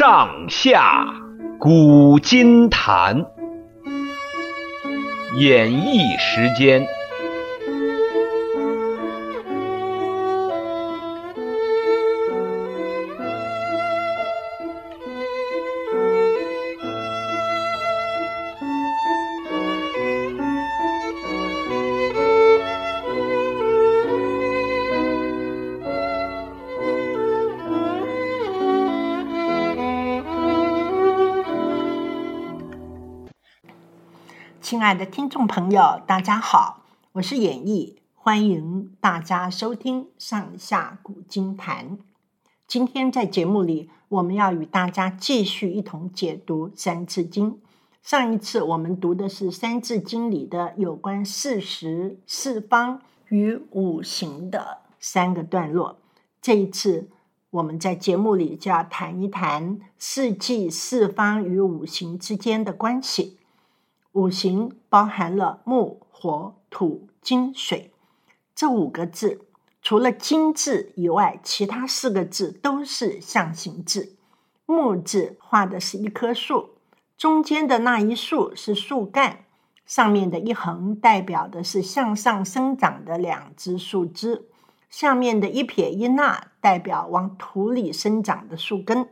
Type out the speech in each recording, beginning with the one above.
上下古今谈，演绎时间。亲爱的听众朋友，大家好，我是演绎，欢迎大家收听《上下古今谈》。今天在节目里，我们要与大家继续一同解读《三字经》。上一次我们读的是《三字经》里的有关四时、四方与五行的三个段落。这一次，我们在节目里就要谈一谈四季、四方与五行之间的关系。五行包含了木、火、土、金、水这五个字，除了金字以外，其他四个字都是象形字。木字画的是一棵树，中间的那一竖是树干，上面的一横代表的是向上生长的两只树枝，下面的一撇一捺代表往土里生长的树根。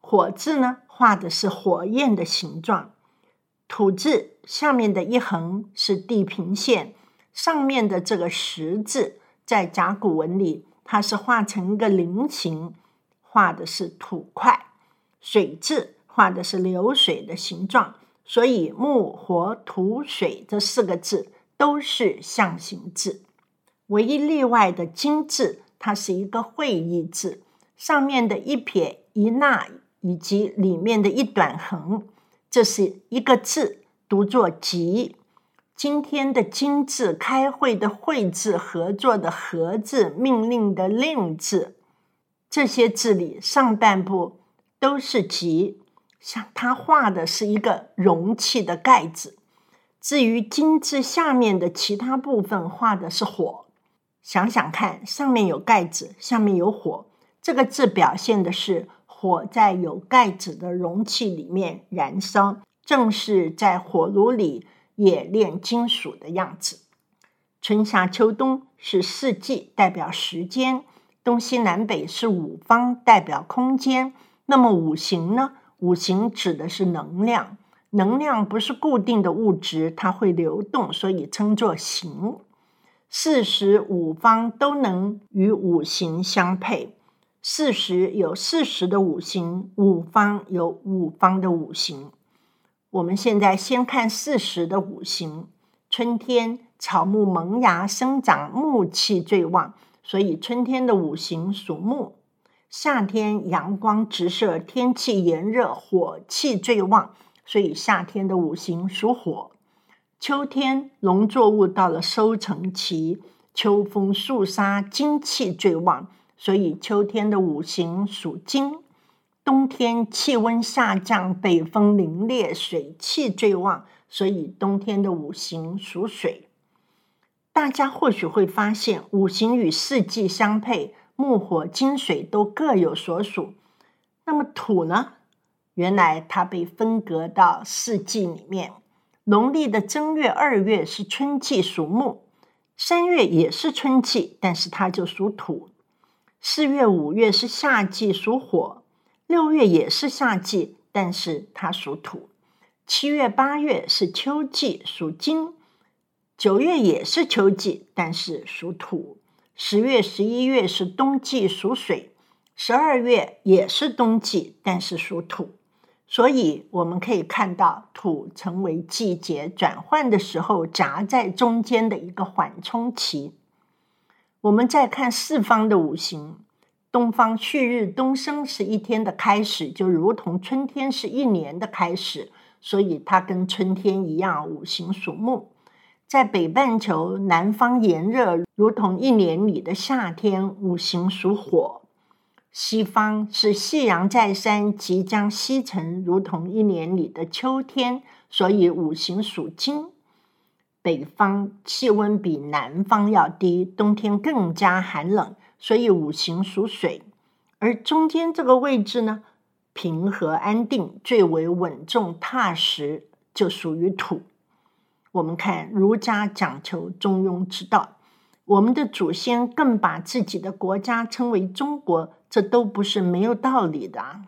火字呢，画的是火焰的形状。土字下面的一横是地平线，上面的这个石字在甲骨文里，它是画成一个菱形，画的是土块。水字画的是流水的形状，所以木、火、土、水这四个字都是象形字。唯一例外的金字，它是一个会意字，上面的一撇一捺以及里面的一短横。这是一个字，读作“集”。今天的“今”字，开会的“会”字，合作的“合”字，命令的“令”字，这些字里上半部都是“集”，像它画的是一个容器的盖子。至于“金”字下面的其他部分，画的是火。想想看，上面有盖子，下面有火，这个字表现的是。火在有盖子的容器里面燃烧，正是在火炉里冶炼金属的样子。春夏秋冬是四季，代表时间；东西南北是五方，代表空间。那么五行呢？五行指的是能量，能量不是固定的物质，它会流动，所以称作行。四时五方都能与五行相配。四时有四时的五行，五方有五方的五行。我们现在先看四时的五行。春天草木萌芽生长，木气最旺，所以春天的五行属木。夏天阳光直射，天气炎热，火气最旺，所以夏天的五行属火。秋天农作物到了收成期，秋风肃杀，金气最旺。所以秋天的五行属金，冬天气温下降，北风凛冽，水气最旺，所以冬天的五行属水。大家或许会发现，五行与四季相配，木、火、金、水都各有所属。那么土呢？原来它被分隔到四季里面。农历的正月、二月是春季，属木；三月也是春季，但是它就属土。四月、五月是夏季，属火；六月也是夏季，但是它属土。七月、八月是秋季，属金；九月也是秋季，但是属土。十月、十一月是冬季，属水；十二月也是冬季，但是属土。所以我们可以看到，土成为季节转换的时候夹在中间的一个缓冲期。我们再看四方的五行，东方旭日东升是一天的开始，就如同春天是一年的开始，所以它跟春天一样，五行属木。在北半球，南方炎热，如同一年里的夏天，五行属火。西方是夕阳在山，即将西沉，如同一年里的秋天，所以五行属金。北方气温比南方要低，冬天更加寒冷，所以五行属水。而中间这个位置呢，平和安定、最为稳重踏实，就属于土。我们看儒家讲求中庸之道，我们的祖先更把自己的国家称为中国，这都不是没有道理的啊。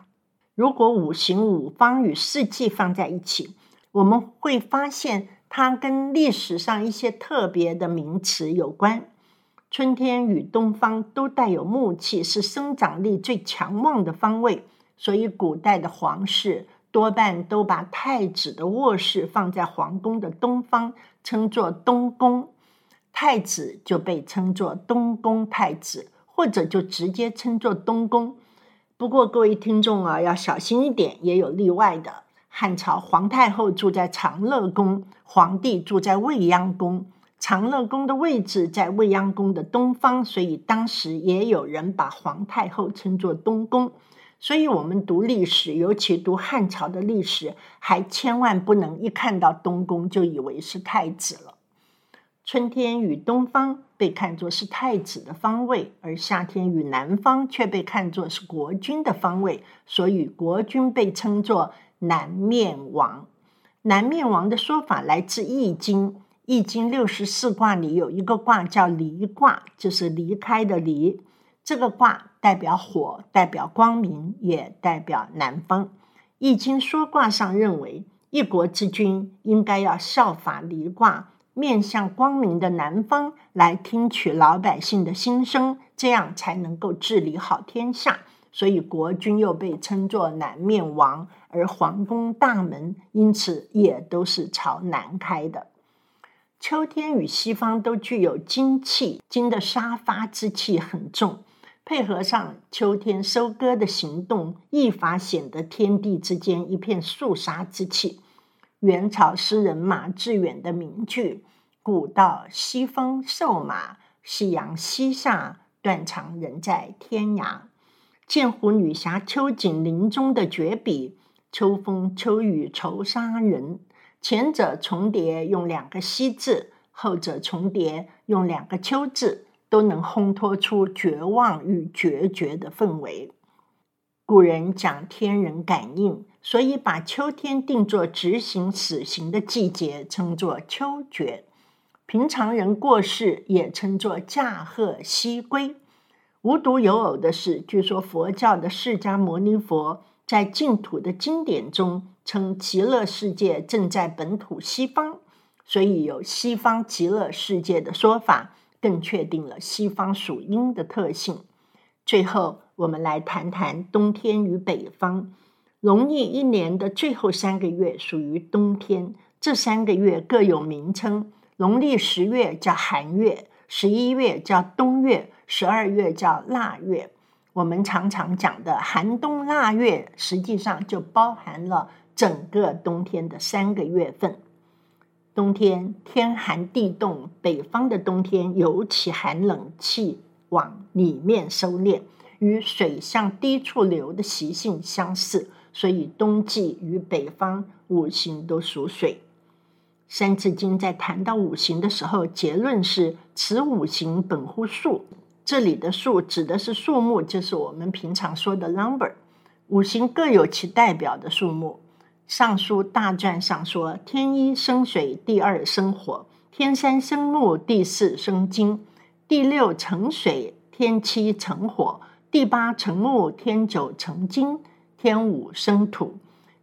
如果五行五方与四季放在一起，我们会发现它跟历史上一些特别的名词有关。春天与东方都带有木气，是生长力最强旺的方位，所以古代的皇室多半都把太子的卧室放在皇宫的东方，称作东宫，太子就被称作东宫太子，或者就直接称作东宫。不过各位听众啊，要小心一点，也有例外的。汉朝皇太后住在长乐宫，皇帝住在未央宫。长乐宫的位置在未央宫的东方，所以当时也有人把皇太后称作东宫。所以，我们读历史，尤其读汉朝的历史，还千万不能一看到东宫就以为是太子了。春天与东方被看作是太子的方位，而夏天与南方却被看作是国君的方位，所以国君被称作南面王。南面王的说法来自《易经》。易经六十四卦里有一个卦叫离卦，就是离开的离。这个卦代表火，代表光明，也代表南方。易经说卦上认为，一国之君应该要效法离卦，面向光明的南方来听取老百姓的心声，这样才能够治理好天下。所以国君又被称作南面王，而皇宫大门因此也都是朝南开的。秋天与西方都具有金气，金的沙发之气很重，配合上秋天收割的行动，一发显得天地之间一片肃杀之气。元朝诗人马致远的名句“古道西风瘦马，夕阳西下，断肠人在天涯”，剑湖女侠秋瑾临终的绝笔“秋风秋雨愁杀人”。前者重叠用两个“西”字，后者重叠用两个“秋”字，都能烘托出绝望与决绝的氛围。古人讲天人感应，所以把秋天定作执行死刑的季节，称作秋决。平常人过世也称作驾鹤西归。无独有偶的是，据说佛教的释迦牟尼佛在净土的经典中。称极乐世界正在本土西方，所以有西方极乐世界的说法，更确定了西方属阴的特性。最后，我们来谈谈冬天与北方。农历一年的最后三个月属于冬天，这三个月各有名称。农历十月叫寒月，十一月叫冬月，十二月叫腊月。我们常常讲的寒冬腊月，实际上就包含了。整个冬天的三个月份，冬天天寒地冻，北方的冬天尤其寒冷，气往里面收敛，与水向低处流的习性相似，所以冬季与北方五行都属水。《三字经》在谈到五行的时候，结论是：此五行本乎数。这里的数指的是数目，就是我们平常说的 number。五行各有其代表的数目。《尚书大传》上说：“天一生水，第二生火，天三生木，第四生金，第六成水，天七成火，第八成木，天九成金，天五生土。”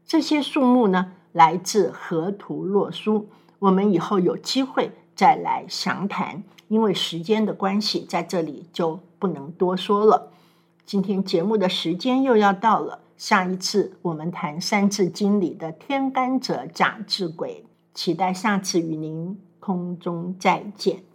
这些数目呢，来自河图洛书。我们以后有机会再来详谈，因为时间的关系，在这里就不能多说了。今天节目的时间又要到了。下一次我们谈《三字经》里的“天干者甲至癸”，期待下次与您空中再见。